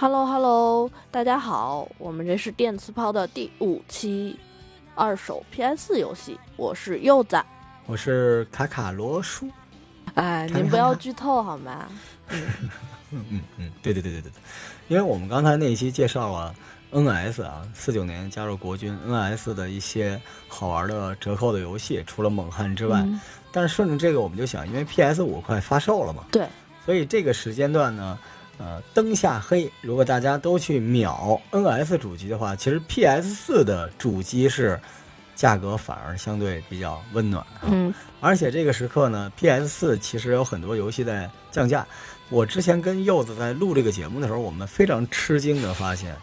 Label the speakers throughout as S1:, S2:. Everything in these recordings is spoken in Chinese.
S1: Hello Hello，大家好，我们这是电磁炮的第五期二手 PS 游戏，我是柚子，
S2: 我是卡卡罗叔。
S1: 哎，您不要剧透好吗？
S2: 嗯嗯嗯，对对对对对对，因为我们刚才那一期介绍了 NS 啊，四九年加入国军 NS 的一些好玩的折扣的游戏，除了猛汉之外，但是顺着这个我们就想，因为 PS 五快发售了嘛，
S1: 对，
S2: 所以这个时间段呢。呃，灯下黑，如果大家都去秒 NS 主机的话，其实 PS 四的主机是价格反而相对比较温暖。
S1: 嗯，
S2: 而且这个时刻呢，PS 四其实有很多游戏在降价。我之前跟柚子在录这个节目的时候，我们非常吃惊的发现，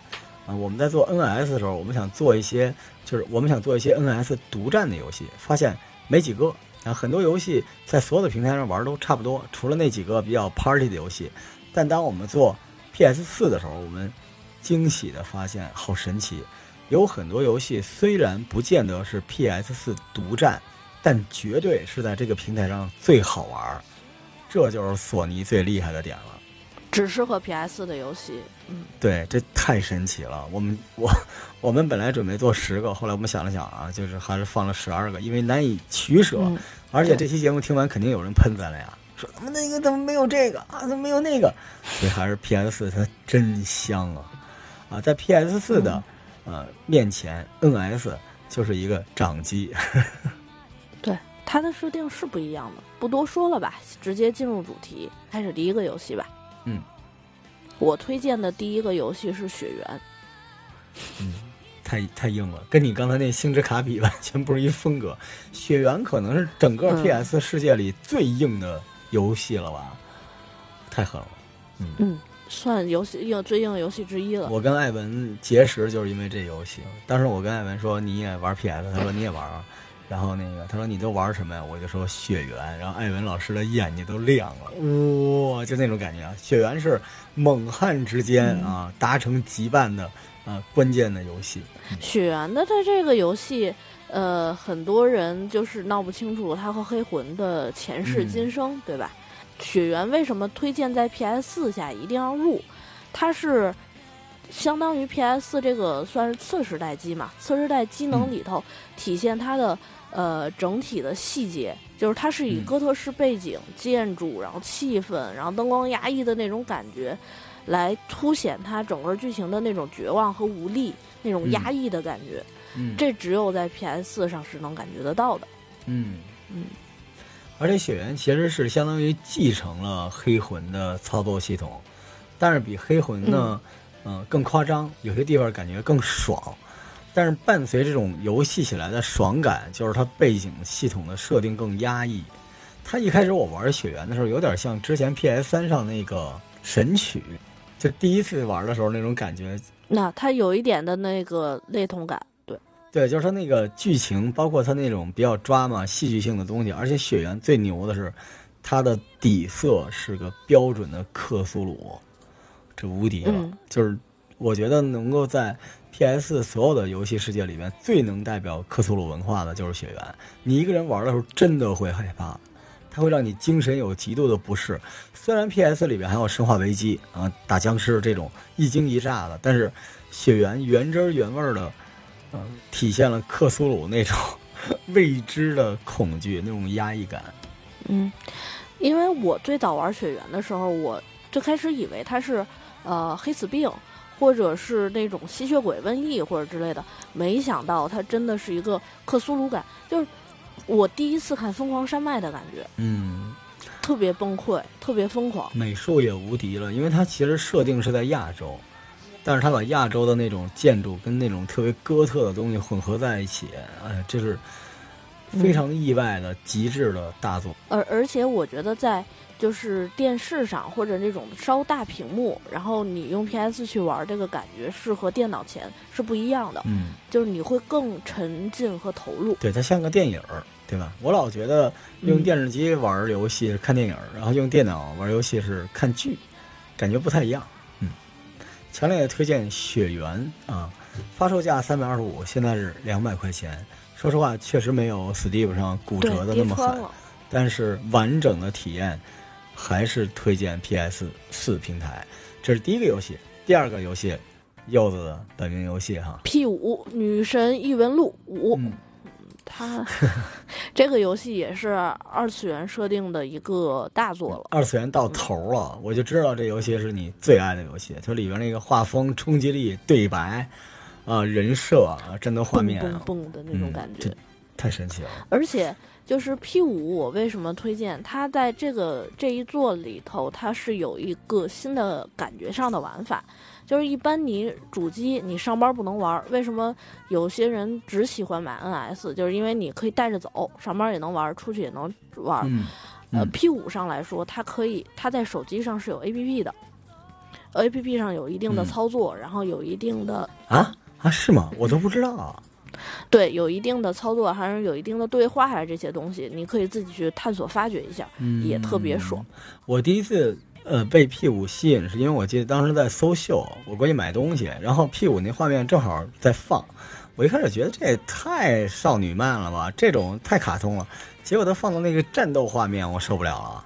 S2: 啊，我们在做 NS 的时候，我们想做一些，就是我们想做一些 NS 独占的游戏，发现没几个。啊，很多游戏在所有的平台上玩都差不多，除了那几个比较 Party 的游戏。但当我们做 PS 四的时候，我们惊喜的发现，好神奇！有很多游戏虽然不见得是 PS 四独占，但绝对是在这个平台上最好玩。这就是索尼最厉害的点了。
S1: 只适合 PS 的游戏，嗯，
S2: 对，这太神奇了。我们 我我们本来准备做十个，后来我们想了想啊，就是还是放了十二个，因为难以取舍。而且这期节目听完，肯定有人喷咱了呀。说怎么那个怎么没有这个啊？怎么没有那个？所以还是 PS 四它真香啊！啊，在 PS 四的呃面前，NS 就是一个掌机。
S1: 对它的设定是不一样的，不多说了吧，直接进入主题，开始第一个游戏吧。
S2: 嗯，
S1: 我推荐的第一个游戏是《雪原》。
S2: 嗯，太太硬了，跟你刚才那星之卡比完全不是一风格。《雪原》可能是整个 PS 世界里最硬的。游戏了吧，太狠了，
S1: 嗯嗯，算游戏硬最硬的游戏之一了。
S2: 我跟艾文结识就是因为这游戏。当时我跟艾文说你也玩 PS，他说你也玩啊。然后那个他说你都玩什么呀？我就说血缘。然后艾文老师的眼睛都亮了，哇，就那种感觉啊！血缘是猛汉之间啊达成羁绊的啊关键的游戏。
S1: 血缘的它这个游戏。呃，很多人就是闹不清楚他和黑魂的前世今生，对吧？雪原为什么推荐在 PS 四下一定要入？它是相当于 PS 四这个算是次时代机嘛？次时代机能里头体现它的呃整体的细节，就是它是以哥特式背景、建筑，然后气氛，然后灯光压抑的那种感觉，来凸显它整个剧情的那种绝望和无力，那种压抑的感觉。这只有在 PS 四上是能感觉得到的。
S2: 嗯
S1: 嗯，
S2: 而且血缘其实是相当于继承了黑魂的操作系统，但是比黑魂呢，嗯，更夸张，有些地方感觉更爽。但是伴随这种游戏起来的爽感，就是它背景系统的设定更压抑。它一开始我玩血缘的时候，有点像之前 PS 三上那个神曲，就第一次玩的时候那种感觉。
S1: 那它有一点的那个类同感。
S2: 对，就是它那个剧情，包括它那种比较抓嘛、戏剧性的东西，而且《血缘》最牛的是，它的底色是个标准的克苏鲁，这无敌了。就是我觉得能够在 PS 所有的游戏世界里面最能代表克苏鲁文化的就是《血缘》。你一个人玩的时候真的会害怕，它会让你精神有极度的不适。虽然 PS 里面还有《生化危机》啊、打僵尸这种一惊一乍的，但是《血缘》原汁原味的。嗯，体现了克苏鲁那种 未知的恐惧，那种压抑感。
S1: 嗯，因为我最早玩雪原的时候，我最开始以为它是呃黑死病，或者是那种吸血鬼瘟疫或者之类的，没想到它真的是一个克苏鲁感，就是我第一次看疯狂山脉的感觉。
S2: 嗯，
S1: 特别崩溃，特别疯狂，
S2: 美术也无敌了，因为它其实设定是在亚洲。但是他把亚洲的那种建筑跟那种特别哥特的东西混合在一起，哎，这是非常意外的极致的大作。
S1: 而而且我觉得在就是电视上或者那种稍大屏幕，然后你用 PS 去玩这个感觉是和电脑前是不一样的。
S2: 嗯，
S1: 就是你会更沉浸和投入。
S2: 对，它像个电影，对吧？我老觉得用电视机玩游戏是看电影，然后用电脑玩游戏是看剧，感觉不太一样。强烈推荐《雪原》啊，发售价三百二十五，现在是两百块钱。说实话，确实没有 Steam 上骨折的那么狠，但是完整的体验还是推荐 PS 四平台。这是第一个游戏，第二个游戏，柚子的本命游戏哈。
S1: P 五《女神异闻录五》
S2: 嗯，
S1: 它这个游戏也是二次元设定的一个大作了。
S2: 二次元到头了，我就知道这游戏是你最爱的游戏。就里边那个画风、冲击力、对白，啊、人设、啊、战斗画
S1: 蹦
S2: 面，
S1: 蹦蹦的那种
S2: 嗯
S1: 感觉，
S2: 这太神奇了。
S1: 而且就是 P 五，我为什么推荐它？在这个这一座里头，它是有一个新的感觉上的玩法，就是一般你主机你上班不能玩，为什么有些人只喜欢买 NS？就是因为你可以带着走，上班也能玩，出去也能玩。
S2: 嗯，
S1: 呃
S2: 嗯
S1: ，P 五上来说，它可以，它在手机上是有 APP 的。A P P 上有一定的
S2: 嗯
S1: 操作，然后有一定的
S2: 啊啊，是吗？我都不知道啊。
S1: 对，有一定的操作，还是有一定的对话还是，这些东西你可以自己去探索发掘一下，
S2: 嗯
S1: 也特别爽。
S2: 我第一次呃被 P 五吸引，是因为我记得当时在搜秀，我过去买东西，然后 P 五那画面正好在放，我一开始觉得这也太少女漫了吧，这种太卡通了。结果他放到那个战斗画面，我受不了了，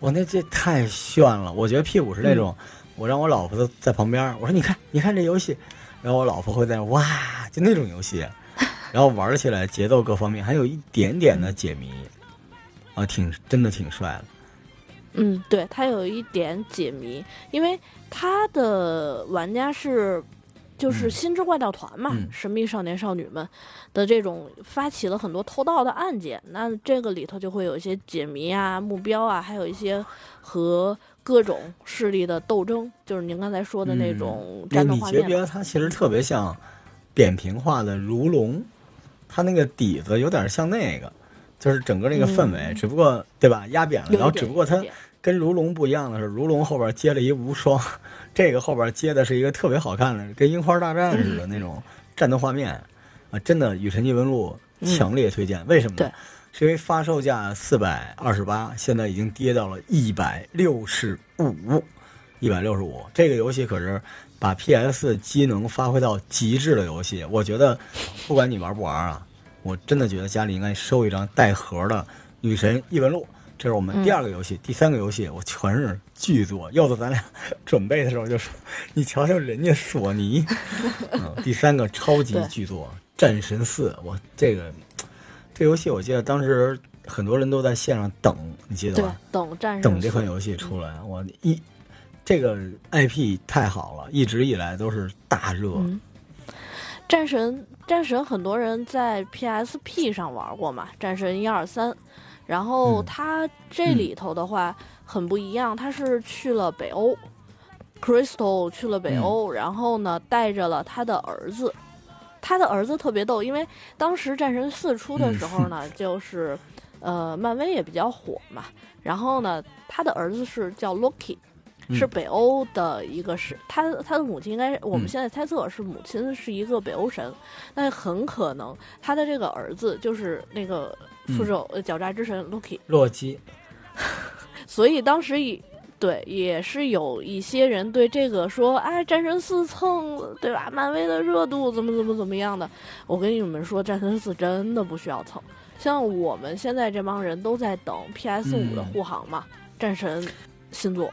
S2: 我那这太炫了。我觉得 P 五是那种，我让我老婆在在旁边，我说你看你看这游戏，然后我老婆会在哇，就那种游戏，然后玩起来节奏各方面还有一点点的解谜，啊，挺真的挺帅的。
S1: 嗯，对，它有一点解谜，因为它的玩家是就是
S2: 嗯
S1: 心之怪盗团嘛，
S2: 嗯
S1: 神秘少年少女们的这种发起了很多偷盗的案件，那这个里头就会有一些解谜啊、目标啊，还有一些和各种势力的斗争，就是您刚才说的那种战斗
S2: 你觉不觉
S1: 画面嘛。
S2: 得它其实特别像扁平化的如龙？它那个底子有点像那个，就是整个那个氛围，
S1: 嗯
S2: 只不过对吧压扁了，然后只不过它跟如龙不一样的是，如龙后边接了一无双，这个后边接的是一个特别好看的，跟樱花大战似的那种战斗画面啊！真的《与神异闻录》强烈推荐，为什么呢
S1: 对？
S2: 是因为发售价四百二十八，现在已经跌到了一百六十五，一百六十五。这个游戏可是把 PS 机能发挥到极致的游戏，我觉得不管你玩不玩啊，我真的觉得家里应该收一张带盒的《女神异闻录》。这是我们第二个游戏，第三个游戏我全是巨作。要不，咱俩准备的时候就说：“你瞧瞧人家索尼。嗯”第三个超级
S1: 对
S2: 巨作《战神四》，我这个这游戏我记得当时很多人都在线上等，你记得
S1: 对
S2: 吧？
S1: 等战神
S2: 等这款游戏出来，我一这个 IP 太好了，一直以来都是大热。
S1: 嗯，战神战神很多人在 PSP 上玩过嘛，战神一二三，然后
S2: 嗯。
S1: 它这里头的话、很不一样，它是去了北欧，Crystal 去了北欧，然后呢带着了他的儿子，他的儿子特别逗，因为当时战神四出的时候呢，就是呃漫威也比较火嘛，然后呢他的儿子是叫 Loki。
S2: 嗯。
S1: 是北欧的一个是，他他的母亲应该，我们
S2: 嗯。
S1: 现在猜测是母亲是一个北欧神，那很可能他的这个儿子就是那个复仇、呃狡诈之神 Loki，
S2: 洛基，
S1: 所以当时也对也是有一些人对这个说，哎，战神四蹭对吧？漫威的热度怎么怎么怎么样的？我跟你们说，战神四真的不需要蹭，像我们现在这帮人都在等 PS 五的
S2: 嗯。
S1: 护航嘛，战神新作，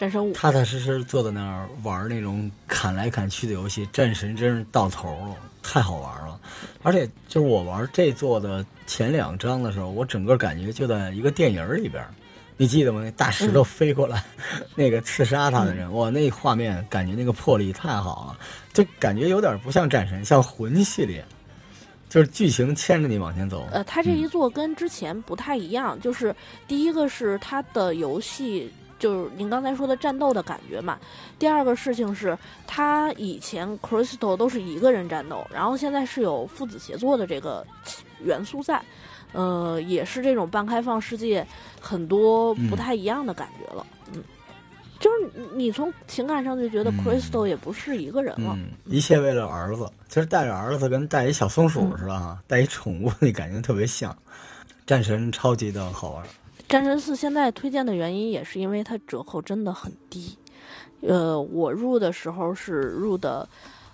S1: 战神五。
S2: 踏踏实实坐在那儿玩那种砍来砍去的游戏，战神真是到头了，太好玩了。而且就是我玩这座的前两章的时候，我整个感觉就在一个电影里边儿。你记得吗？那大石头飞过来，那个刺杀他的人，哇，那画面感觉那个魄力太好了，就感觉有点不像战神，像魂系列，就是剧情牵着你往前走。
S1: 呃，他这一座跟之前不太一样，就是第一个是他的游戏，就是您刚才说的战斗的感觉嘛。第二个事情是，他以前 Crystal 都是一个人战斗，然后现在是有父子协作的这个元素在，呃，也是这种半开放世界，很多不太一样的感觉了。嗯，就是你你从情感上就觉得
S2: 嗯
S1: Crystal 也不是一个人了。
S2: 嗯，一切为了儿子，其实带着儿子跟带一小松鼠似的哈，带一宠物那感觉特别像。战神超级的好玩，
S1: 战神四现在推荐的原因也是因为它折扣真的很低，呃，我入的时候是入的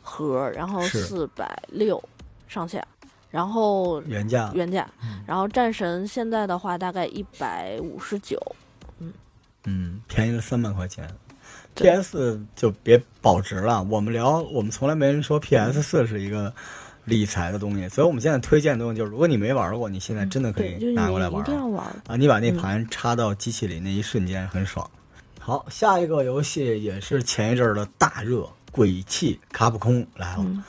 S1: 盒，然后
S2: 是
S1: 四百六上下，然后
S2: 原价
S1: 原价，然后战神现在的话大概一百五十九，
S2: 嗯嗯便宜了三百块钱。PS 四就别保值了。我们聊，我们从来没人说 PS 四是一个理财的东西，所以我们现在推荐的东西就是，如果你没玩过，你现在真的可以拿过来玩
S1: 你一定要玩。
S2: 啊！你把那盘插到机器里那一瞬间很爽。好，下一个游戏也是前一阵儿的大热，《鬼泣》卡普空来了。
S1: 嗯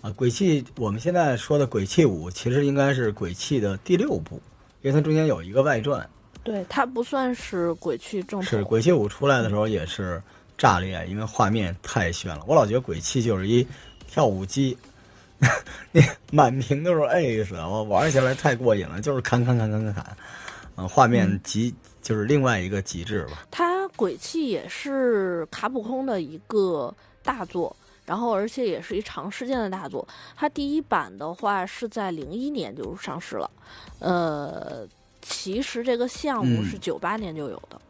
S2: 啊，《鬼泣》我们现在说的《鬼泣五》其实应该是《鬼泣》的第六部，因为它中间有一个外传。
S1: 对，它不算是鬼泣正。
S2: 是《鬼泣五》出来的时候也是炸裂，因为画面太炫了。我老觉得《鬼泣》就是一跳舞机，那满屏都是 ace，我玩起来太过瘾了，就是砍砍砍砍砍砍，啊，画面极、就是另外一个极致吧。
S1: 它鬼泣也是卡普空的一个大作，然后而且也是一长时间的大作。它第一版的话是在零一年就上市了，呃，其实这个项目
S2: 嗯
S1: 是九八年就有的。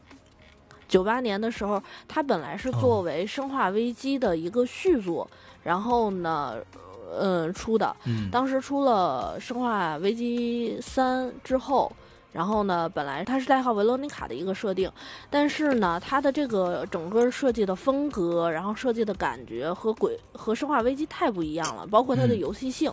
S1: 九八年的时候，它本来是作为《生化危机》的一个续作，然后呢，呃，出的。
S2: 嗯，
S1: 当时出了《生化危机三》之后，然后呢，本来它是代号维罗妮卡的一个设定，但是呢，它的这个整个设计的风格，然后设计的感觉和鬼和《生化危机》太不一样了，包括它的
S2: 嗯
S1: 游戏性，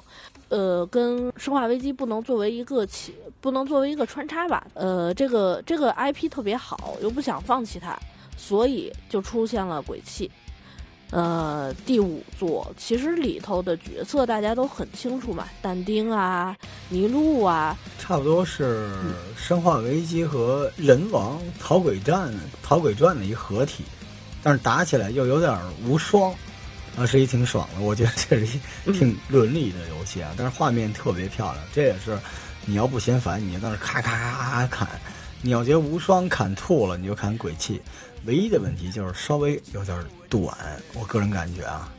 S1: 呃，跟《生化危机》不能作为一个起，不能作为一个穿插吧。呃，这个这个 IP 特别好，又不想放弃它，所以就出现了鬼泣。呃，第五座其实里头的角色大家都很清楚嘛，但丁啊、尼禄啊，
S2: 差不多是《生化危机》和《人王逃鬼战》《逃鬼传》的一合体，但是打起来又有点无双，啊，是一挺爽的。我觉得这是一挺伦理的游戏啊，但是画面特别漂亮。这也是你要不嫌烦，你就在那咔咔咔咔咔砍；你要觉得无双砍吐了，你就砍鬼泣。唯一的问题就是稍微有点短，我个人感觉啊，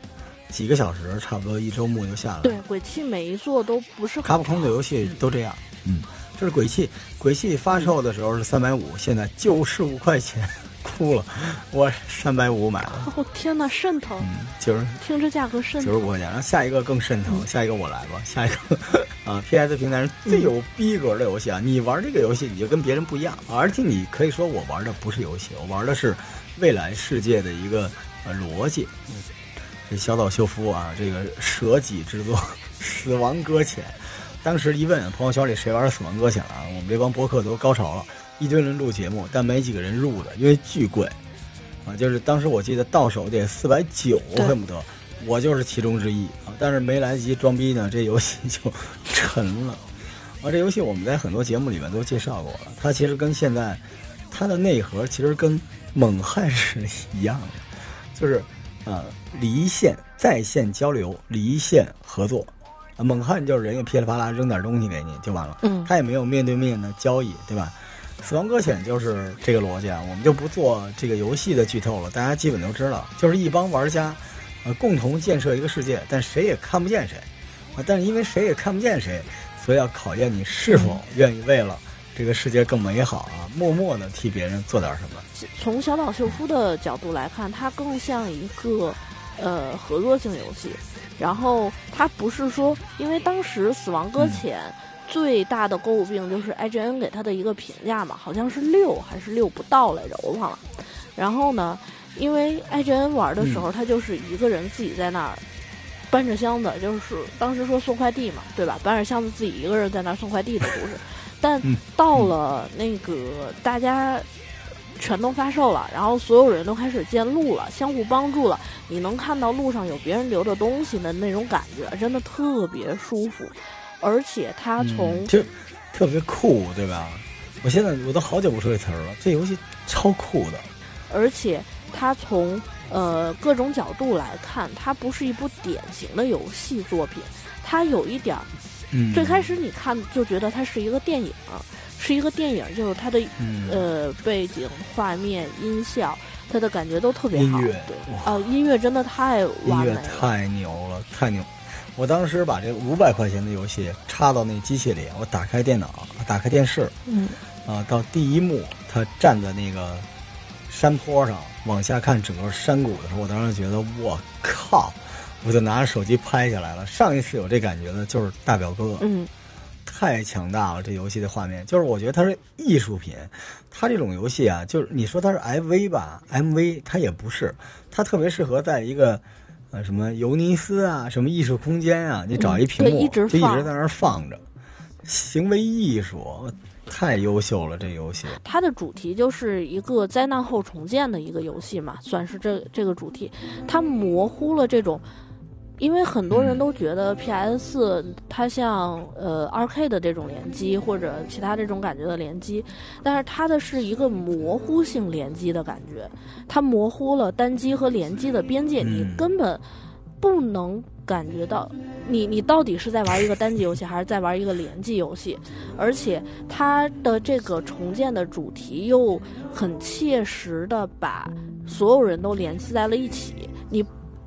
S2: 几个小时差不多一周目就下来了。
S1: 对，鬼泣每一座都不是很
S2: 卡普空的游戏都这样。嗯，这是鬼泣，鬼泣发售的时候是三百五，现在九十五块钱，哭了，我三百五买了，
S1: 哦天哪，瘆疼！
S2: 嗯，九十
S1: 听这价格瘆疼。
S2: 九十五块钱。然后下一个更瘆疼，下一个我来吧，下一个啊，PS 平台上最有逼格的游戏啊，你玩这个游戏你就跟别人不一样，而且你可以说我玩的不是游戏，我玩的是未来世界的一个呃逻辑。嗯这小岛秀夫啊，这个舍己之作《死亡搁浅》，当时一问朋友圈里谁玩《死亡搁浅》了啊，我们这帮博客都高潮了，一堆人录节目，但没几个人入的，因为巨贵啊。就是当时我记得到手得四百九，恨不得，我就是其中之一啊。但是没来得及装逼呢，这游戏就沉了。啊，这游戏我们在很多节目里面都介绍过了，它其实跟现在它的内核其实跟猛汉是一样的，就是啊离线在线交流，离线合作。啊，猛汉就是人家噼里啪啦扔点东西给你就完了，
S1: 嗯
S2: 他也没有面对面的交易，对吧？死亡搁浅就是这个逻辑啊，我们就不做这个游戏的剧透了，大家基本都知道，就是一帮玩家，呃，共同建设一个世界，但谁也看不见谁，啊，但是因为谁也看不见谁，所以要考验你是否愿意为了这个世界更美好啊，默默的替别人做点什么。
S1: 从小岛秀夫的角度来看，它更像一个呃合作性游戏。然后它不是说，因为当时《死亡搁浅》最大的诟病就是 IGN 给他的一个评价嘛，好像是六还是六不到来着，我忘了。然后呢，因为 IGN 玩的时候，他就是一个人自己在那儿搬着箱子，就是当时说送快递嘛，对吧？搬着箱子自己一个人在那儿送快递的故事。但
S2: 嗯
S1: 到了那个大家全都发售了，然后所有人都开始建路了，相互帮助了，你能看到路上有别人留的东西的那种感觉，真的特别舒服。而且它从、
S2: 嗯就特别酷，对吧？我现在我都好久不说这词儿了，这游戏超酷的。
S1: 而且它从呃各种角度来看，它不是一部典型的游戏作品，它有一点儿，
S2: 嗯，
S1: 最开始你看就觉得它是一个电影，是一个电影，就是它的
S2: 嗯
S1: 呃背景、画面、音效，它的感觉都特别好。
S2: 音乐
S1: 对，音乐真的太完美了。
S2: 太牛了，太牛！我当时把这五百块钱的游戏插到那机器里，我打开电脑，打开电视，
S1: 嗯，
S2: 啊，到第一幕，他站在那个山坡上往下看整个山谷的时候，我当时觉得我靠，我就拿着手机拍下来了。上一次有这感觉的就是大表哥，
S1: 嗯，
S2: 太强大了，这游戏的画面，就是我觉得它是艺术品。它这种游戏啊，就是你说它是 MV 吧，MV 它也不是，它特别适合在一个呃什么尤尼斯啊，什么艺术空间啊，你找一屏幕
S1: 对一直
S2: 就一直在那儿放着，行为艺术太优秀了，这游戏。
S1: 它的主题就是一个灾难后重建的一个游戏嘛，算是这这个主题。它模糊了这种，因为很多人都觉得 PS 四它像呃 2K 的这种联机或者其他这种感觉的联机，但是它的是一个模糊性联机的感觉，它模糊了单机和联机的边界，你
S2: 嗯
S1: 根本不能感觉到你你到底是在玩一个单机游戏还是在玩一个联机游戏，而且它的这个重建的主题又很切实的把所有人都联系在了一起，你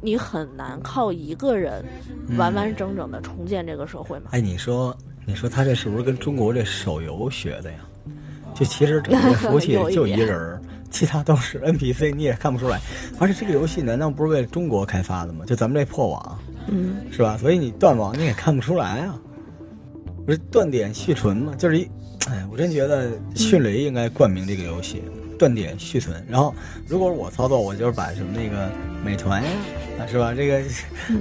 S1: 你很难靠一个人完完整整的重建这个社会嘛。
S2: 哎，你说，你说他这是不是跟中国这手游学的呀？就其实整个服务器 就一
S1: 点
S2: 人儿，其他都是 NPC，你也看不出来。而且这个游戏难道不是为了中国开发的吗？就咱们这破网，
S1: 嗯，
S2: 是吧？所以你断网你也看不出来啊。不是断点续存吗？就是一，哎，我真觉得迅雷应该冠名这个游戏，断点续存。然后，如果我操作，我就是把什么那个美团呀，啊，是吧？这个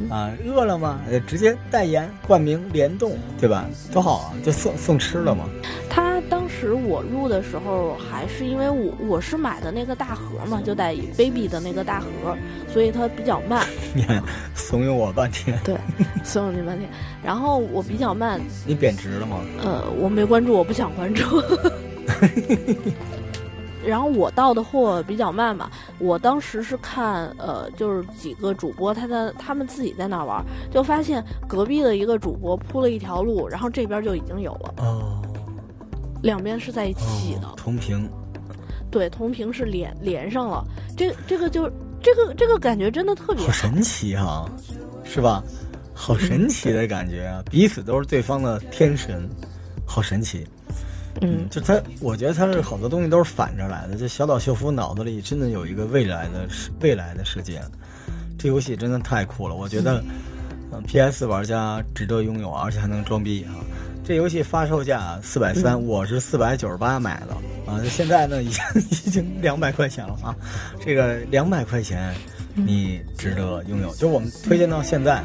S2: 啊，饿了么呃直接代言冠名联动，对吧？多好啊，就送送吃的嘛。
S1: 他当时我入的时候，还是因为我我是买的那个大盒嘛，就带 baby 的那个大盒，所以它比较慢。
S2: 你看，怂恿我半天，
S1: 对，怂恿你半天。然后我比较慢，
S2: 你贬值了吗？
S1: 呃，我没关注，我不想关注。然后我到的货比较慢嘛，我当时是看呃，就是几个主播他在他们自己在那玩，就发现隔壁的一个主播铺了一条路，然后这边就已经有了，
S2: 哦，
S1: 两边是在一起的，
S2: 哦同屏，
S1: 对，同屏是连连上了，这这个就这个这个感觉真的特别
S2: 好神奇哈、是吧？好神奇的感觉啊！彼此都是对方的天神，好神奇。
S1: 嗯
S2: 就他，我觉得他是好多东西都是反着来的。就小岛秀夫脑子里真的有一个未来的世未来的世界，这游戏真的太酷了。我觉得，嗯、p s 玩家值得拥有，而且还能装逼啊！这游戏发售价四百三，我是四百九十八买的啊，现在呢已经 已经两百块钱了啊！这个两百块钱你值得拥有，就我们推荐到现在，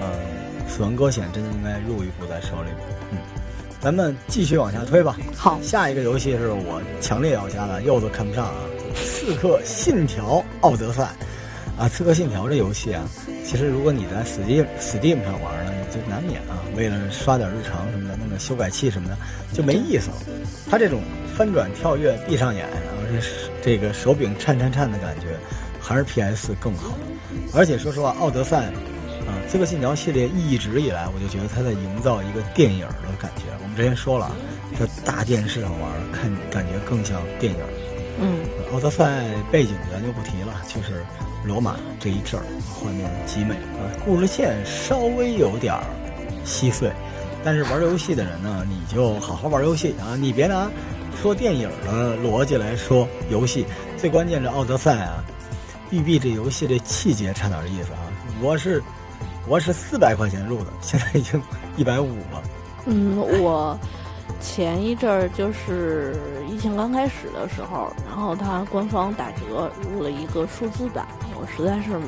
S2: 呃，死亡搁浅真的应该入一部在手里。嗯，咱们继续往下推吧。
S1: 好，
S2: 下一个游戏是我强烈要加的，柚子看不上啊，《刺客信条：奥德赛》啊，《刺客信条》这游戏啊，其实如果你在 Steam Steam 上玩呢，就难免啊，为了刷点日常什么的，弄个修改器什么的，就没意思了。它这种翻转跳跃、闭上眼，然后这这个手柄颤颤颤的感觉，还是 PS 更好。而且说实话，《奥德赛》啊，《刺客信条》系列一直以来，我就觉得它在营造一个电影的感觉。我们之前说了，在大电视上玩，看感觉更像电影。
S1: 嗯
S2: 奥德赛背景咱就不提了，就是罗马这一阵儿，画面极美啊。故事线稍微有点儿稀碎，但是玩游戏的人呢，你就好好玩游戏啊，你别拿说电影的逻辑来说游戏。最关键这奥德赛啊，育碧这游戏这细节差点意思啊。我是我是四百块钱入的，现在已经一百五了。
S1: 嗯，我前一阵儿就是疫情刚开始的时候，然后它官方打折入了一个数字版，我实在是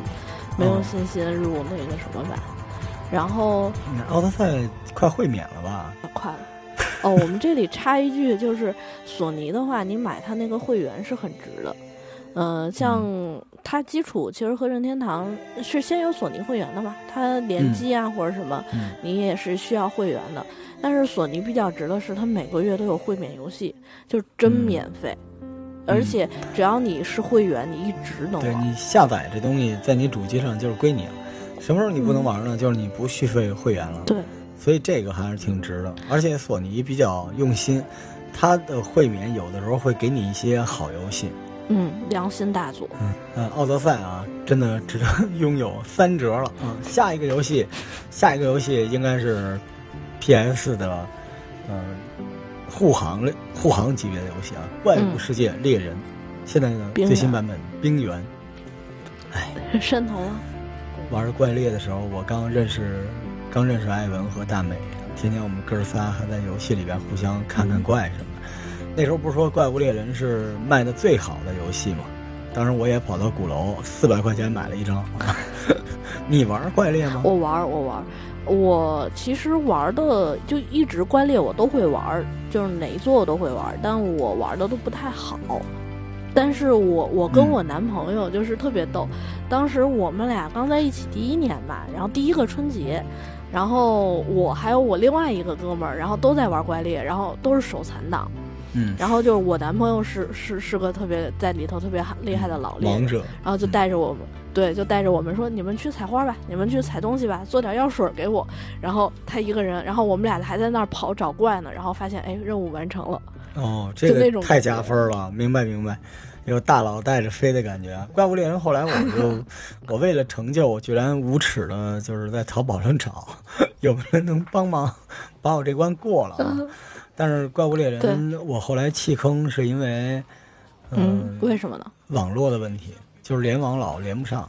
S1: 没有
S2: 哦
S1: 信心入那个什么版，然后
S2: 那奥德赛快会免了吧？
S1: 快了。哦，我们这里插一句，就是索尼的话，你买它那个会员是很值的。呃，像它基础其实和任天堂是先有索尼会员的嘛，它联机啊、或者什么，
S2: 嗯
S1: 你也是需要会员的。但是索尼比较值的是，它每个月都有会免游戏，就是真
S2: 嗯
S1: 免费，而且只要你是会员，你一直能玩。
S2: 对你下载这东西在你主机上就是归你了，什么时候你不能玩呢？就是你不续费会员了。
S1: 对，
S2: 所以这个还是挺值的。而且索尼比较用心，它的会免有的时候会给你一些好游戏。
S1: 嗯，良心大作。
S2: 嗯，呃，奥德赛啊，真的值得 拥有，三折了啊！下一个游戏，下一个游戏应该是 PS 的，呃，护航类护航级别的游戏啊，《怪物世界猎人》现在呢最新版本《冰原》。
S1: 渗透了。
S2: 玩怪猎的时候，我刚认识，刚认识艾文和大美，天天我们哥仨还在游戏里边互相看看怪什么的。那时候不是说《怪物猎人》是卖的最好的游戏吗？当时我也跑到鼓楼，四百块钱买了一张。你玩怪猎吗？
S1: 我玩，我玩。我其实玩的就一直怪猎，我都会玩，就是哪一座我都会玩，但我玩的都不太好。但是我我跟我男朋友就是特别逗，当时我们俩刚在一起第一年吧，然后第一个春节，然后我还有我另外一个哥们儿，然后都在玩怪猎，然后都是手残党。
S2: 嗯，
S1: 然后就是我男朋友是是是个特别在里头特别厉害的老猎
S2: 王者，
S1: 然后就带着我们，对，就带着我们说你们去采花吧，你们去采东西吧，做点药水给我。然后他一个人，然后我们俩还在那儿跑找怪呢，然后发现哎，任务完成了。
S2: 哦，这个太加分了，明白明白，有大佬带着飞的感觉。怪物猎人后来我就，我为了成就，我居然无耻的就是在淘宝上找，有没有人能帮忙把我这关过了啊？但是怪物猎人，我后来弃坑是因为，
S1: 嗯，为什么呢？
S2: 网络的问题，就是联网老连不上。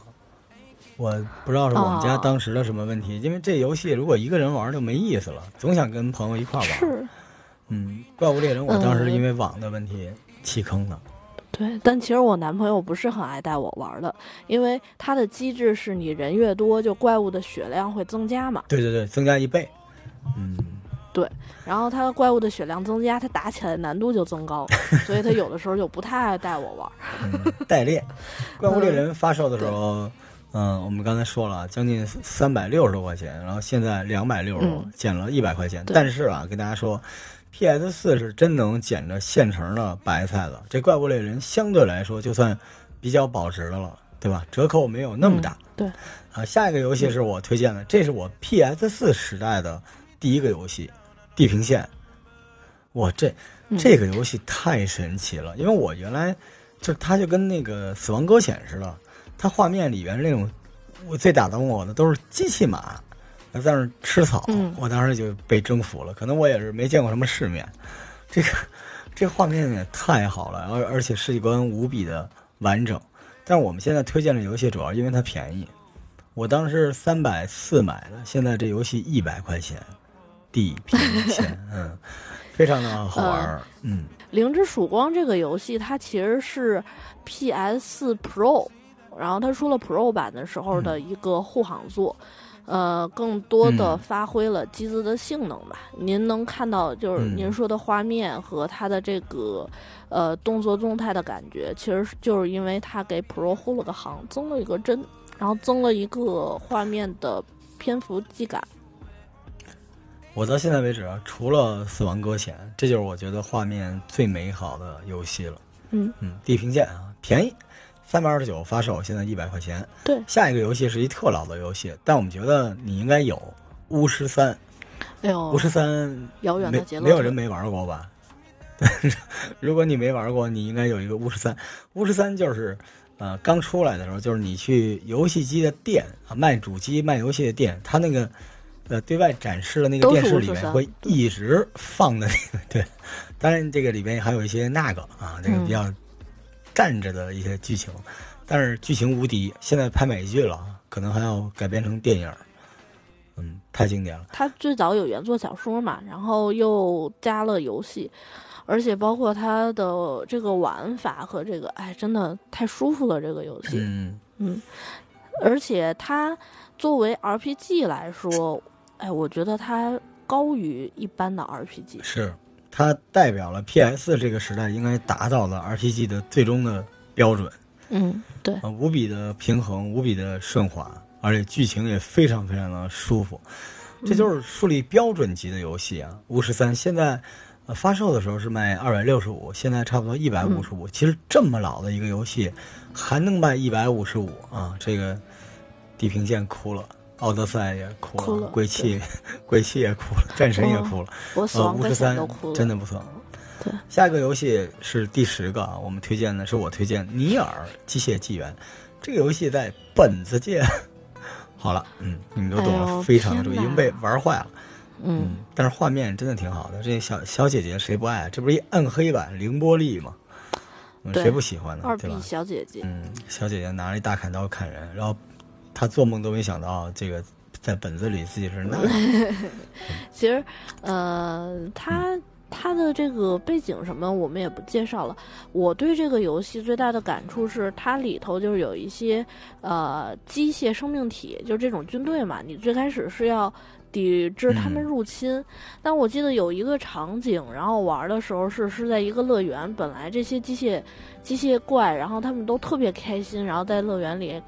S2: 我不知道是我们家当时的什么问题，因为这游戏如果一个人玩就没意思了，总想跟朋友一块玩。
S1: 是，
S2: 嗯，怪物猎人，我当时因为网的问题弃坑的。
S1: 对，但其实我男朋友不是很爱带我玩的，因为他的机制是你人越多，就怪物的血量会增加嘛。
S2: 对对对，增加一倍。嗯。
S1: 对，然后它怪物的血量增加，它打起来难度就增高，所以它有的时候就不太爱带我玩。
S2: 代练，怪物猎人发售的时候，嗯，我们刚才说了，将近三百六十多块钱，然后现在两百六十多，减了一百块钱。但是啊，跟大家说，PS 四是真能捡着现成的白菜的。这怪物猎人相对来说就算比较保值的了，对吧？折扣没有那么大。
S1: 对，
S2: 啊，下一个游戏是我推荐的，这是我 PS 四时代的第一个游戏。地平线，哇，这这个游戏太神奇了！因为我原来就它就跟那个《死亡搁浅》似的，它画面里边那种，我最打动我的都是机器马在那吃草，我当时就被征服了。可能我也是没见过什么世面，这个这画面也太好了，而而且世界观无比的完整。但是我们现在推荐的游戏主要因为它便宜，我当时三百四买的，现在这游戏一百块钱。地平线，嗯，非常的好玩儿，嗯。
S1: 灵之曙光这个游戏，它其实是 PS Pro，然后它出了 Pro 版的时候的一个护航作，呃，更多的发挥了机子的性能吧。您能看到，就是您说的画面和它的这个呃动作动态的感觉，其实就是因为它给 Pro 护了个航，增了一个帧，然后增了一个画面的篇幅记感。
S2: 我到现在为止啊，除了《死亡搁浅》，这就是我觉得画面最美好的游戏了。
S1: 嗯
S2: 嗯，地平线啊，便宜，三百二十九发售，现在一百块钱。
S1: 对，
S2: 下一个游戏是一特老的游戏，但我们觉得你应该有《巫师三》。
S1: 哎呦，
S2: 巫师三
S1: 遥远的
S2: 没没有人没玩过吧？如果你没玩过，你应该有一个《巫师三》。《巫师三》就是呃刚出来的时候，就是你去游戏机的店啊，卖主机卖游戏的店，他那个。呃，对外展示的那个电视里面会一直放的那个，对，当然这个里面还有一些那个啊，这个比较站着的一些剧情，但是剧情无敌。现在拍美剧了，可能还要改编成电影，嗯，太经典了。
S1: 它最早有原作小说嘛，然后又加了游戏，而且包括它的这个玩法和这个，哎，真的太舒服了，这个游戏，
S2: 嗯
S1: 嗯，而且它作为 RPG 来说。哎，我觉得它高于一般的 RPG，
S2: 是它代表了 PS 这个时代应该达到了 RPG 的最终的标准。
S1: 嗯，对，
S2: 无比的平衡，无比的顺滑，而且剧情也非常非常的舒服，这就是树立标准级的游戏啊！巫师三现在发售的时候是卖二百六十五，现在差不多一百五十五。其实这么老的一个游戏还能卖一百五十五啊！这个地平线哭了。奥德赛也哭了，鬼泣，鬼泣也哭了，战神也哭了，呃，巫师三真的不错。
S1: 对，
S2: 下一个游戏是第十个啊，我们推荐的是我推荐《尼尔：机械纪元》这个游戏在本子界，好了，嗯，你们都懂了，非常的已经被玩坏了。嗯，但是画面真的挺好的，这小小姐姐谁不爱？这不是一暗黑版凌波丽吗？谁不喜欢呢？
S1: 二 B 小姐姐，
S2: 嗯，小姐姐拿着一大砍刀砍人，然后。他做梦都没想到，这个在本子里自己是那。
S1: 其实，呃，他他的这个背景什么我们也不介绍了。我对这个游戏最大的感触是，它里头就是有一些呃机械生命体，就是这种军队嘛。你最开始是要抵制他们入侵，但我记得有一个场景，然后玩的时候是是在一个乐园，本来这些机械机械怪，然后他们都特别开心，然后在乐园里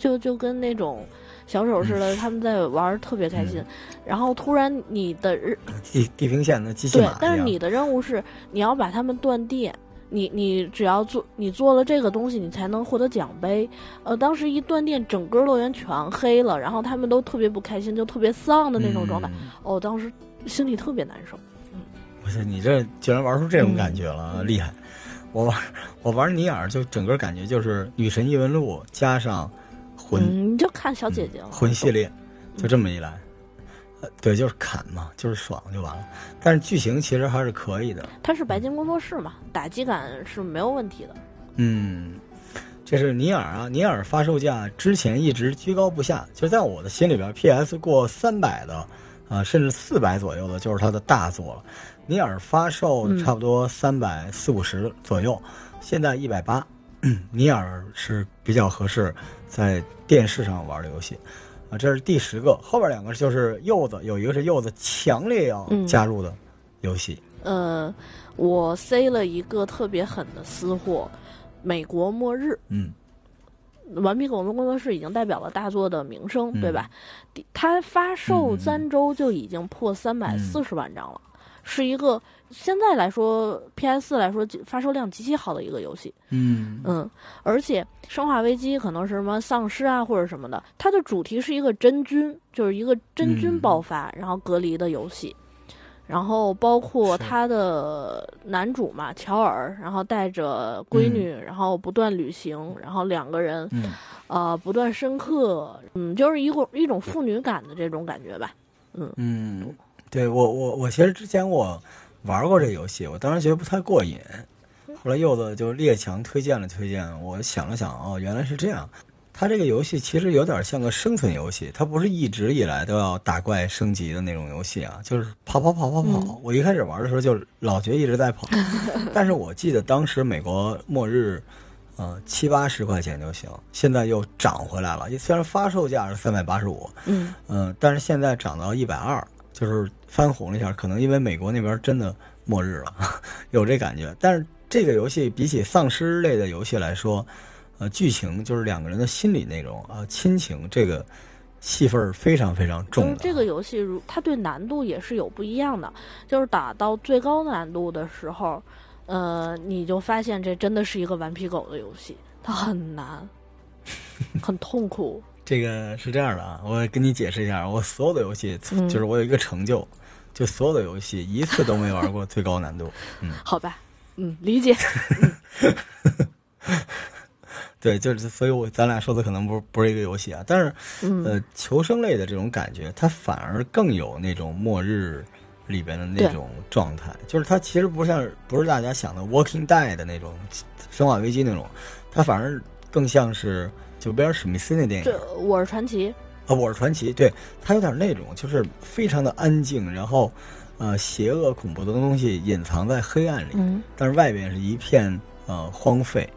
S1: 就就跟那种。小手似的，他们在玩特别开心，然后突然你的
S2: 地地平线的机器，
S1: 对，但是你的任务是你要把他们断电，你你只要做你做了这个东西，你才能获得奖杯。呃，当时一断电，整个乐园全黑了，然后他们都特别不开心，就特别丧的那种状态。哦，当时心里特别难受。
S2: 嗯，不是你这竟然玩出这种感觉了，厉害！我玩我玩尼尔，就整个感觉就是女神异闻录加上。魂，
S1: 你就看小姐姐了。
S2: 魂系列，就这么一来，呃，对，就是砍嘛，就是爽就完了。但是剧情其实还是可以的。
S1: 它是白金工作室嘛，打击感是没有问题的。
S2: 嗯，这是尼尔啊，尼尔发售价之前一直居高不下，就在我的心里边，PS 过三百的，啊，甚至四百左右的，就是它的大作了。尼尔发售差不多三百四五十左右，现在一百八，尼尔是比较合适在。电视上玩的游戏，啊，这是第十个，后边两个就是柚子，有一个是柚子强烈要加入的游戏。
S1: 呃，我塞了一个特别狠的私货，《美国末日》。
S2: 嗯，
S1: 顽皮狗工作室已经代表了大作的名声，对吧？它发售三周就已经破三百四十万张了，是一个。现在来说，P.S. 四来说发售量极其好的一个游戏。
S2: 嗯
S1: 嗯，而且《生化危机》可能是什么丧尸啊或者什么的，它的主题是一个真菌，就是一个真菌爆发然后隔离的游戏。然后包括他的男主嘛，乔尔，然后带着闺女，然后不断旅行，然后两个人，呃，不断深刻，嗯，就是一种一种父女感的这种感觉吧。嗯
S2: 嗯，对我我我其实之前我。玩过这游戏，我当时觉得不太过瘾。后来柚子就列强推荐了推荐，我想了想，哦，原来是这样。它这个游戏其实有点像个生存游戏，它不是一直以来都要打怪升级的那种游戏啊，就是跑跑跑跑跑。我一开始玩的时候就老觉得一直在跑，但是我记得当时美国末日，呃，七八十块钱就行，现在又涨回来了。虽然发售价是三百八十五，
S1: 嗯
S2: 嗯，但是现在涨到一百二。就是翻红了一下，可能因为美国那边真的末日了，有这感觉。但是这个游戏比起丧尸类的游戏来说，呃，剧情就是两个人的心理内容啊，亲情这个戏份非常非常重。
S1: 这个游戏如它对难度也是有不一样的，就是打到最高难度的时候，呃，你就发现这真的是一个顽皮狗的游戏，它很难，很痛苦。
S2: 这个是这样的啊，我跟你解释一下，我所有的游戏就是我有一个成就，就所有的游戏一次都没玩过最高难度。嗯，
S1: 好吧，嗯，理解。
S2: 对，就是所以，我咱俩说的可能不不是一个游戏啊，但是呃，求生类的这种感觉，它反而更有那种末日里边的那种状态，就是它其实不像不是大家想的《Walking Dead》的那种生化危机那种，它反而更像是。就比尔史密斯那电影，
S1: 这我是传奇
S2: 啊，我是传奇，对他有点那种，就是非常的安静，然后，呃，邪恶恐怖的东西隐藏在黑暗里，
S1: 嗯，
S2: 但是外边是一片呃荒废，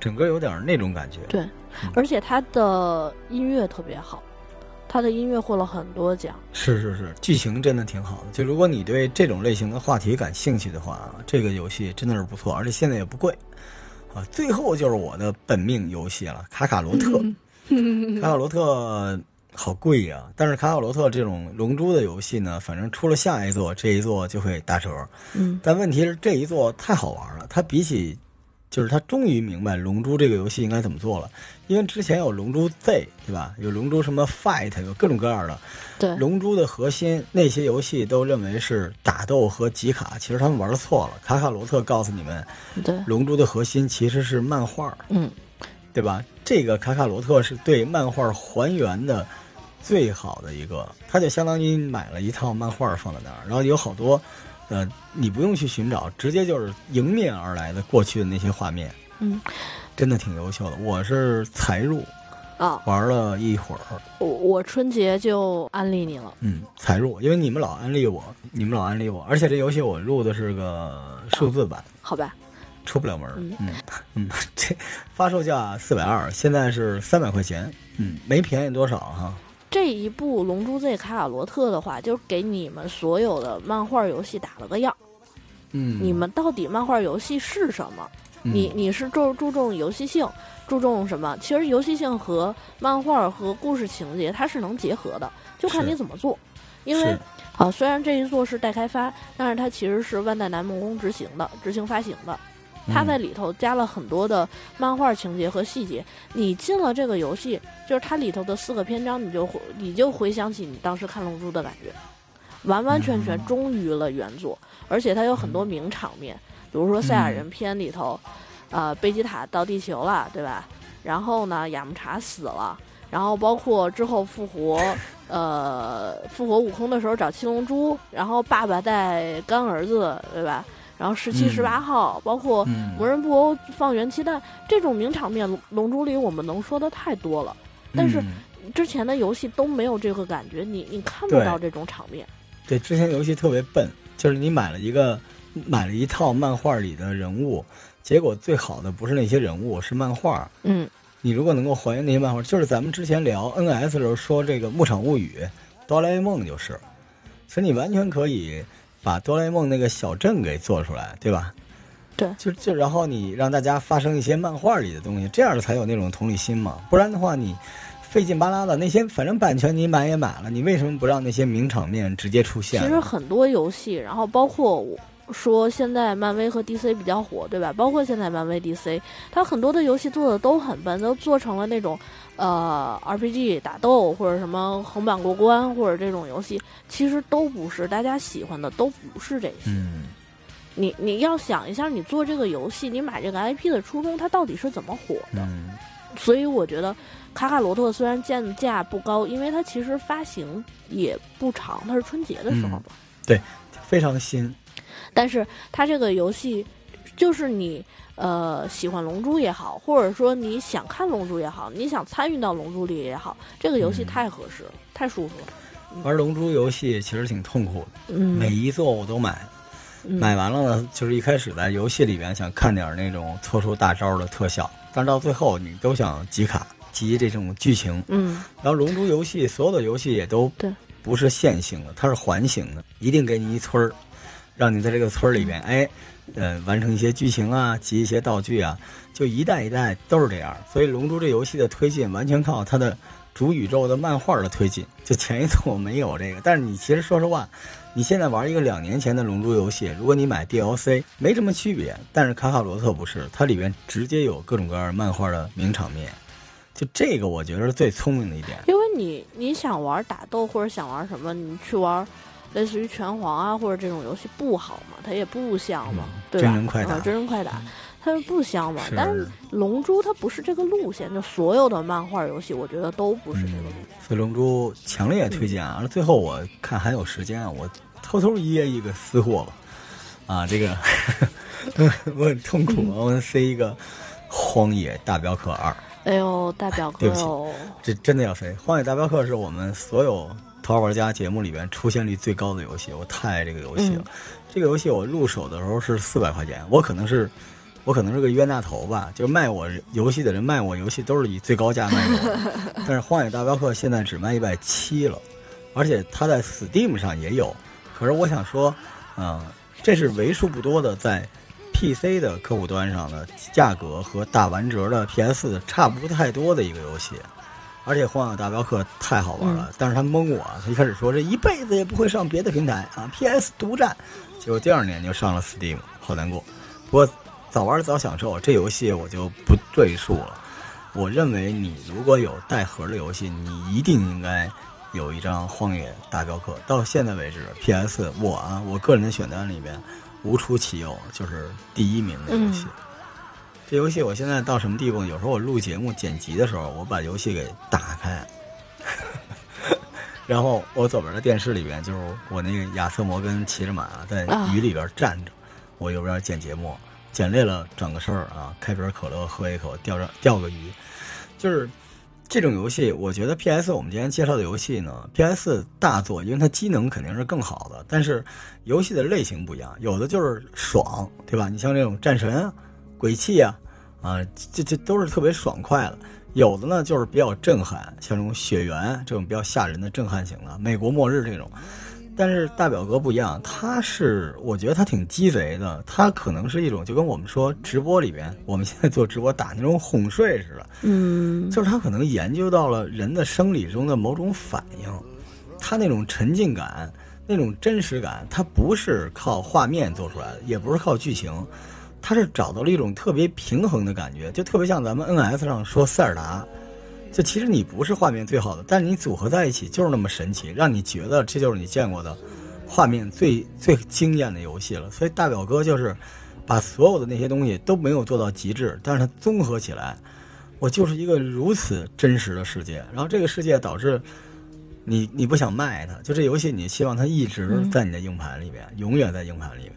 S2: 整个有点那种感觉。
S1: 对，而且他的音乐特别好，他的音乐获了很多奖。
S2: 是是是，剧情真的挺好的。就如果你对这种类型的话题感兴趣的话，这个游戏真的是不错，而且现在也不贵。啊，最后就是我的本命游戏了，卡卡罗特。卡卡罗特好贵呀，但是卡卡罗特这种龙珠的游戏呢，反正出了下一座，这一座就会打折。
S1: 嗯，
S2: 但问题是这一座太好玩了，它比起。就是他终于明白《龙珠》这个游戏应该怎么做了，因为之前有《龙珠 Z》，对吧？有《龙珠》什么 Fight，有各种各样的。
S1: 对，《
S2: 龙珠》的核心那些游戏都认为是打斗和集卡，其实他们玩错了。卡卡罗特告诉你们，
S1: 对，《
S2: 龙珠》的核心其实是漫画，
S1: 嗯，
S2: 对吧？这个卡卡罗特是对漫画还原的最好的一个，他就相当于买了一套漫画放在那儿，然后有好多。呃，你不用去寻找，直接就是迎面而来的过去的那些画面，
S1: 嗯，
S2: 真的挺优秀的。我是才入，
S1: 啊，
S2: 玩了一会儿，
S1: 我我春节就安利你了，
S2: 嗯，才入，因为你们老安利我，你们老安利我，而且这游戏我入的是个数字版，
S1: 好吧？
S2: 出不了门儿，嗯 嗯，这发售价四百二，现在是三百块钱，嗯，没便宜多少哈。
S1: 这一部《龙珠 Z 卡卡罗特》的话，就是给你们所有的漫画游戏打了个样，
S2: 嗯，
S1: 你们到底漫画游戏是什么？你你是注注重游戏性，注重什么？其实游戏性和漫画和故事情节它是能结合的，就看你怎么做。因为啊，虽然这一座是待开发，但是它其实是万代南梦宫执行的，执行发行的。它在里头加了很多的漫画情节和细节。你进了这个游戏，就是它里头的四个篇章，你就你就回想起你当时看《龙珠》的感觉，完完全全忠于了原作，而且它有很多名场面。比如说赛亚人篇里头，呃，贝吉塔到地球了，对吧？然后呢，雅木茶死了，然后包括之后复活，呃，复活悟空的时候找七龙珠，然后爸爸带干儿子，对吧？然后十七、十八号，包括魔人布欧放元气弹，这种名场面，龙龙珠里我们能说的太多了。但是之前的游戏都没有这个感觉，你你看不到这种场面。
S2: 对，之前游戏特别笨，就是你买了一个。买了一套漫画里的人物，结果最好的不是那些人物，是漫画。
S1: 嗯，
S2: 你如果能够还原那些漫画，就是咱们之前聊 NS 的时候说这个《牧场物语》，哆啦 A 梦就是，所以你完全可以把哆啦 A 梦那个小镇给做出来，对吧？
S1: 对，
S2: 就就然后你让大家发生一些漫画里的东西，这样才有那种同理心嘛。不然的话，你费劲巴拉的那些，反正版权你买也买了，你为什么不让那些名场面直接出现？
S1: 其实很多游戏，然后包括我。说现在漫威和 DC 比较火，对吧？包括现在漫威 DC，它很多的游戏做的都很笨，都做成了那种，呃，RPG 打斗或者什么横版过关或者这种游戏，其实都不是大家喜欢的，都不是这些。
S2: 嗯，
S1: 你你要想一下，你做这个游戏，你买这个 IP 的初衷，它到底是怎么火的？所以我觉得卡卡罗特虽然建价不高，因为它其实发行也不长，它是春节的时候嘛。
S2: 对，非常新。
S1: 但是它这个游戏，就是你呃喜欢龙珠也好，或者说你想看龙珠也好，你想参与到龙珠里也好，这个游戏太合适了，太舒服了。
S2: 玩龙珠游戏其实挺痛苦的，每一座我都买，买完了呢，就是一开始在游戏里边想看点那种搓出大招的特效，但是到最后你都想集卡集这种剧情。
S1: 嗯，
S2: 然后龙珠游戏所有的游戏也都不是线性的，它是环形的，一定给你一村儿。让你在这个村里边，哎，呃，完成一些剧情啊，集一些道具啊，就一代一代都是这样。所以《龙珠》这游戏的推进，完全靠它的主宇宙的漫画的推进。就前一次我没有这个，但是你其实说实话，你现在玩一个两年前的《龙珠》游戏，如果你买 DLC，没什么区别。但是卡卡罗特不是，它里边直接有各种各样漫画的名场面，就这个我觉得是最聪明的一点。
S1: 因为你你想玩打斗或者想玩什么，你去玩。类似于拳皇啊，或者这种游戏不好嘛？它也不香嘛，对吧？
S2: 真人快打，
S1: 真人快打，它不香嘛？但是龙珠它不是这个路线，就所有的漫画游戏，我觉得都不是这个路线。
S2: 所以龙珠强烈推荐啊！最后我看还有时间，我偷偷掖一个私货吧。啊，这个 我很痛苦，我塞一个《荒野大镖客二》。
S1: 哎呦，大镖客！
S2: 对不起，这真的要塞《荒野大镖客》是我们所有。头号玩家节目里边出现率最高的游戏，我太爱这个游戏了。这个游戏我入手的时候是四百块钱，我可能是，我可能是个冤大头吧，就卖我游戏的人卖我游戏都是以最高价卖我。但是《荒野大镖客》现在只卖一百七了，而且它在 Steam 上也有。可是我想说，嗯，这是为数不多的在 PC 的客户端上的价格和打完折的 PS 差不太多的一个游戏。而且《荒野大镖客》太好玩了，但是他蒙我，他一开始说这一辈子也不会上别的平台啊，PS 独占，结果第二年就上了 Steam，好难过。不过早玩早享受，这游戏我就不赘述了。我认为你如果有带盒的游戏，你一定应该有一张《荒野大镖客》。到现在为止，PS 我啊，我个人的选单里面无出其右，就是第一名的游戏。这游戏我现在到什么地步？有时候我录节目剪辑的时候，我把游戏给打开，然后我左边的电视里边就是我那个亚瑟摩根骑着马在雨里边站着，我右边剪节目，剪累了整个事儿啊，开瓶可乐喝一口，钓着钓个鱼，就是这种游戏，我觉得 PS 我们今天介绍的游戏呢，PS 大作，因为它机能肯定是更好的，但是游戏的类型不一样，有的就是爽，对吧？你像这种战神啊、鬼泣啊，啊，这这都是特别爽快的。有的呢就是比较震撼，像这种血缘这种比较吓人的震撼型的，美国末日这种。但是大表哥不一样，他是我觉得他挺鸡贼的，他可能是一种就跟我们说直播里边，我们现在做直播打那种哄睡似的，
S1: 嗯，
S2: 就是他可能研究到了人的生理中的某种反应，他那种沉浸感、那种真实感，他不是靠画面做出来的，也不是靠剧情，他是找到了一种特别平衡的感觉，就特别像咱们 NS 上说塞尔达。就其实你不是画面最好的，但是你组合在一起就是那么神奇，让你觉得这就是你见过的画面最最惊艳的游戏了。所以大表哥就是把所有的那些东西都没有做到极致，但是它综合起来，我就是一个如此真实的世界。然后这个世界导致你你不想卖它，就这游戏你希望它一直在你的硬盘里边，永远在硬盘里面。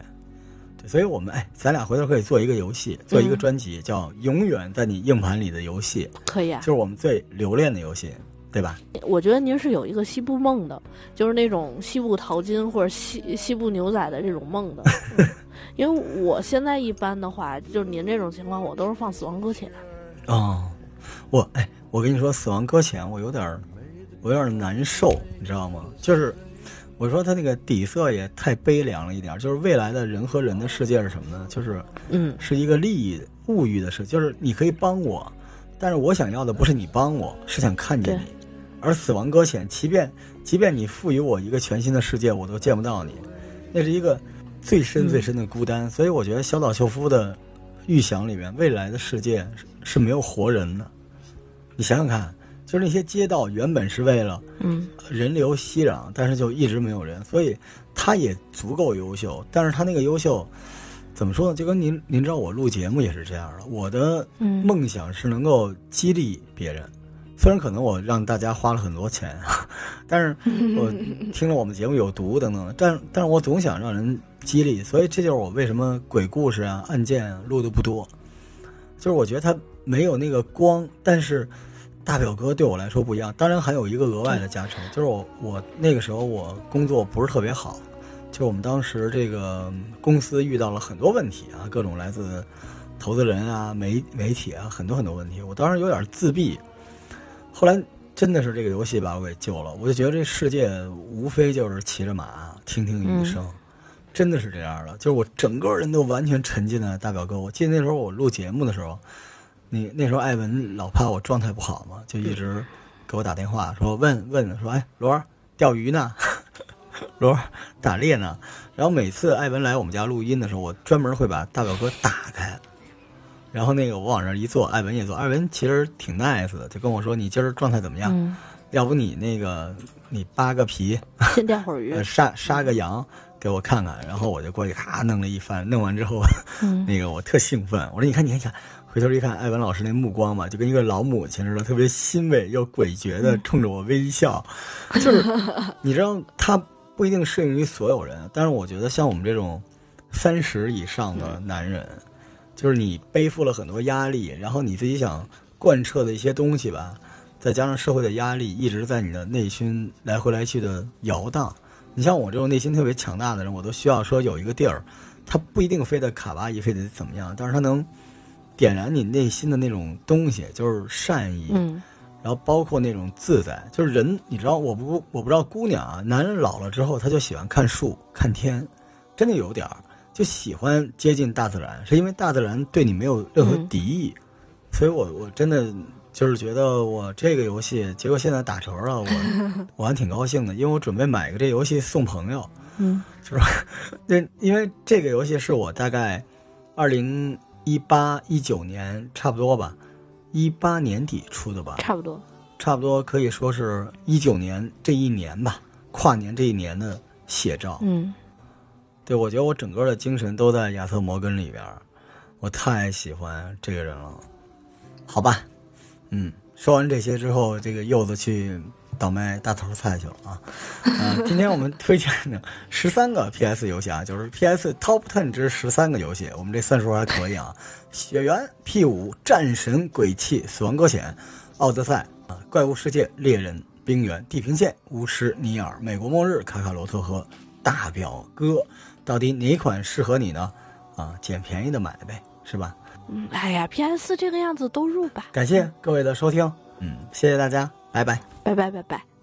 S2: 所以我们哎，咱俩回头可以做一个游戏，做一个专辑，叫《永远在你硬盘里的游戏》。
S1: 可以啊，
S2: 就是我们最留恋的游戏，对吧？
S1: 我觉得您是有一个西部梦的，就是那种西部淘金或者西西部牛仔的这种梦的。因为我现在一般的话，就是您这种情况，我都是放《死亡搁浅》。
S2: 哦，我哎，我跟你说，《死亡搁浅》，我有点儿，我有点难受，你知道吗？就是。我说他那个底色也太悲凉了一点，就是未来的人和人的世界是什么呢？就是，
S1: 嗯，
S2: 是一个利益物欲的事，就是你可以帮我，但是我想要的不是你帮我，是想看见你。而死亡搁浅，即便即便你赋予我一个全新的世界，我都见不到你，那是一个最深最深的孤单。所以我觉得小岛秀夫的预想里面，未来的世界是没有活人的。你想想看。就是那些街道原本是为了，
S1: 嗯，
S2: 人流熙攘，但是就一直没有人，所以他也足够优秀。但是他那个优秀，怎么说呢？就跟您您知道我录节目也是这样的。我的梦想是能够激励别人，虽然可能我让大家花了很多钱，但是我 听了我们节目有毒等等，但但是我总想让人激励，所以这就是我为什么鬼故事啊、案件啊录的不多，就是我觉得他没有那个光，但是。大表哥对我来说不一样，当然还有一个额外的加成，就是我我那个时候我工作不是特别好，就我们当时这个公司遇到了很多问题啊，各种来自投资人啊、媒媒体啊，很多很多问题。我当时有点自闭，后来真的是这个游戏把我给救了。我就觉得这世界无非就是骑着马听听雨声，真的是这样的，就是我整个人都完全沉浸在大表哥。我记得那时候我录节目的时候。你那时候艾文老怕我状态不好嘛，就一直给我打电话说问问说哎罗儿钓鱼呢，罗儿打猎呢。然后每次艾文来我们家录音的时候，我专门会把大表哥打开，然后那个我往那一坐，艾文也坐。艾文其实挺 nice 的，就跟我说你今儿状态怎么样？要不你那个你扒个皮，
S1: 先钓会儿鱼，
S2: 杀杀个羊给我看看。然后我就过去咔弄了一番，弄完之后，那个我特兴奋，我说你看你看你看。回头一看，艾文老师那目光嘛，就跟一个老母亲似的，特别欣慰又诡谲的冲着我微笑。就是你知道，他不一定适应于所有人，但是我觉得像我们这种三十以上的男人，就是你背负了很多压力，然后你自己想贯彻的一些东西吧，再加上社会的压力，一直在你的内心来回来去的摇荡。你像我这种内心特别强大的人，我都需要说有一个地儿，他不一定非得卡哇伊，非得怎么样，但是他能。点燃你内心的那种东西，就是善意，
S1: 嗯，
S2: 然后包括那种自在，就是人，你知道，我不，我不知道姑娘啊，男人老了之后，他就喜欢看树、看天，真的有点儿，就喜欢接近大自然，是因为大自然对你没有任何敌意，所以我我真的就是觉得我这个游戏，结果现在打折了，我 我还挺高兴的，因为我准备买个这游戏送朋友，
S1: 嗯，
S2: 就是，那因为这个游戏是我大概二零。一八一九年差不多吧，一八年底出的吧，
S1: 差不多，
S2: 差不多可以说是一九年这一年吧，跨年这一年的写照。
S1: 嗯，
S2: 对，我觉得我整个的精神都在亚瑟摩根里边，我太喜欢这个人了。好吧，嗯，说完这些之后，这个柚子去。倒卖大头菜去了啊！啊，今天我们推荐的十三个 PS 游戏啊，就是 PS Top Ten 之十三个游戏，我们这算数还可以啊。血缘、P 五、战神、鬼泣、死亡搁浅、奥德赛啊，怪物世界、猎人、冰原、地平线、巫师、尼尔、美国末日、卡卡罗特和大表哥，到底哪款适合你呢？啊，捡便宜的买呗，是吧？
S1: 嗯，哎呀，PS 这个样子都入吧。
S2: 感谢各位的收听，嗯，谢谢大家，拜拜，
S1: 拜拜拜拜。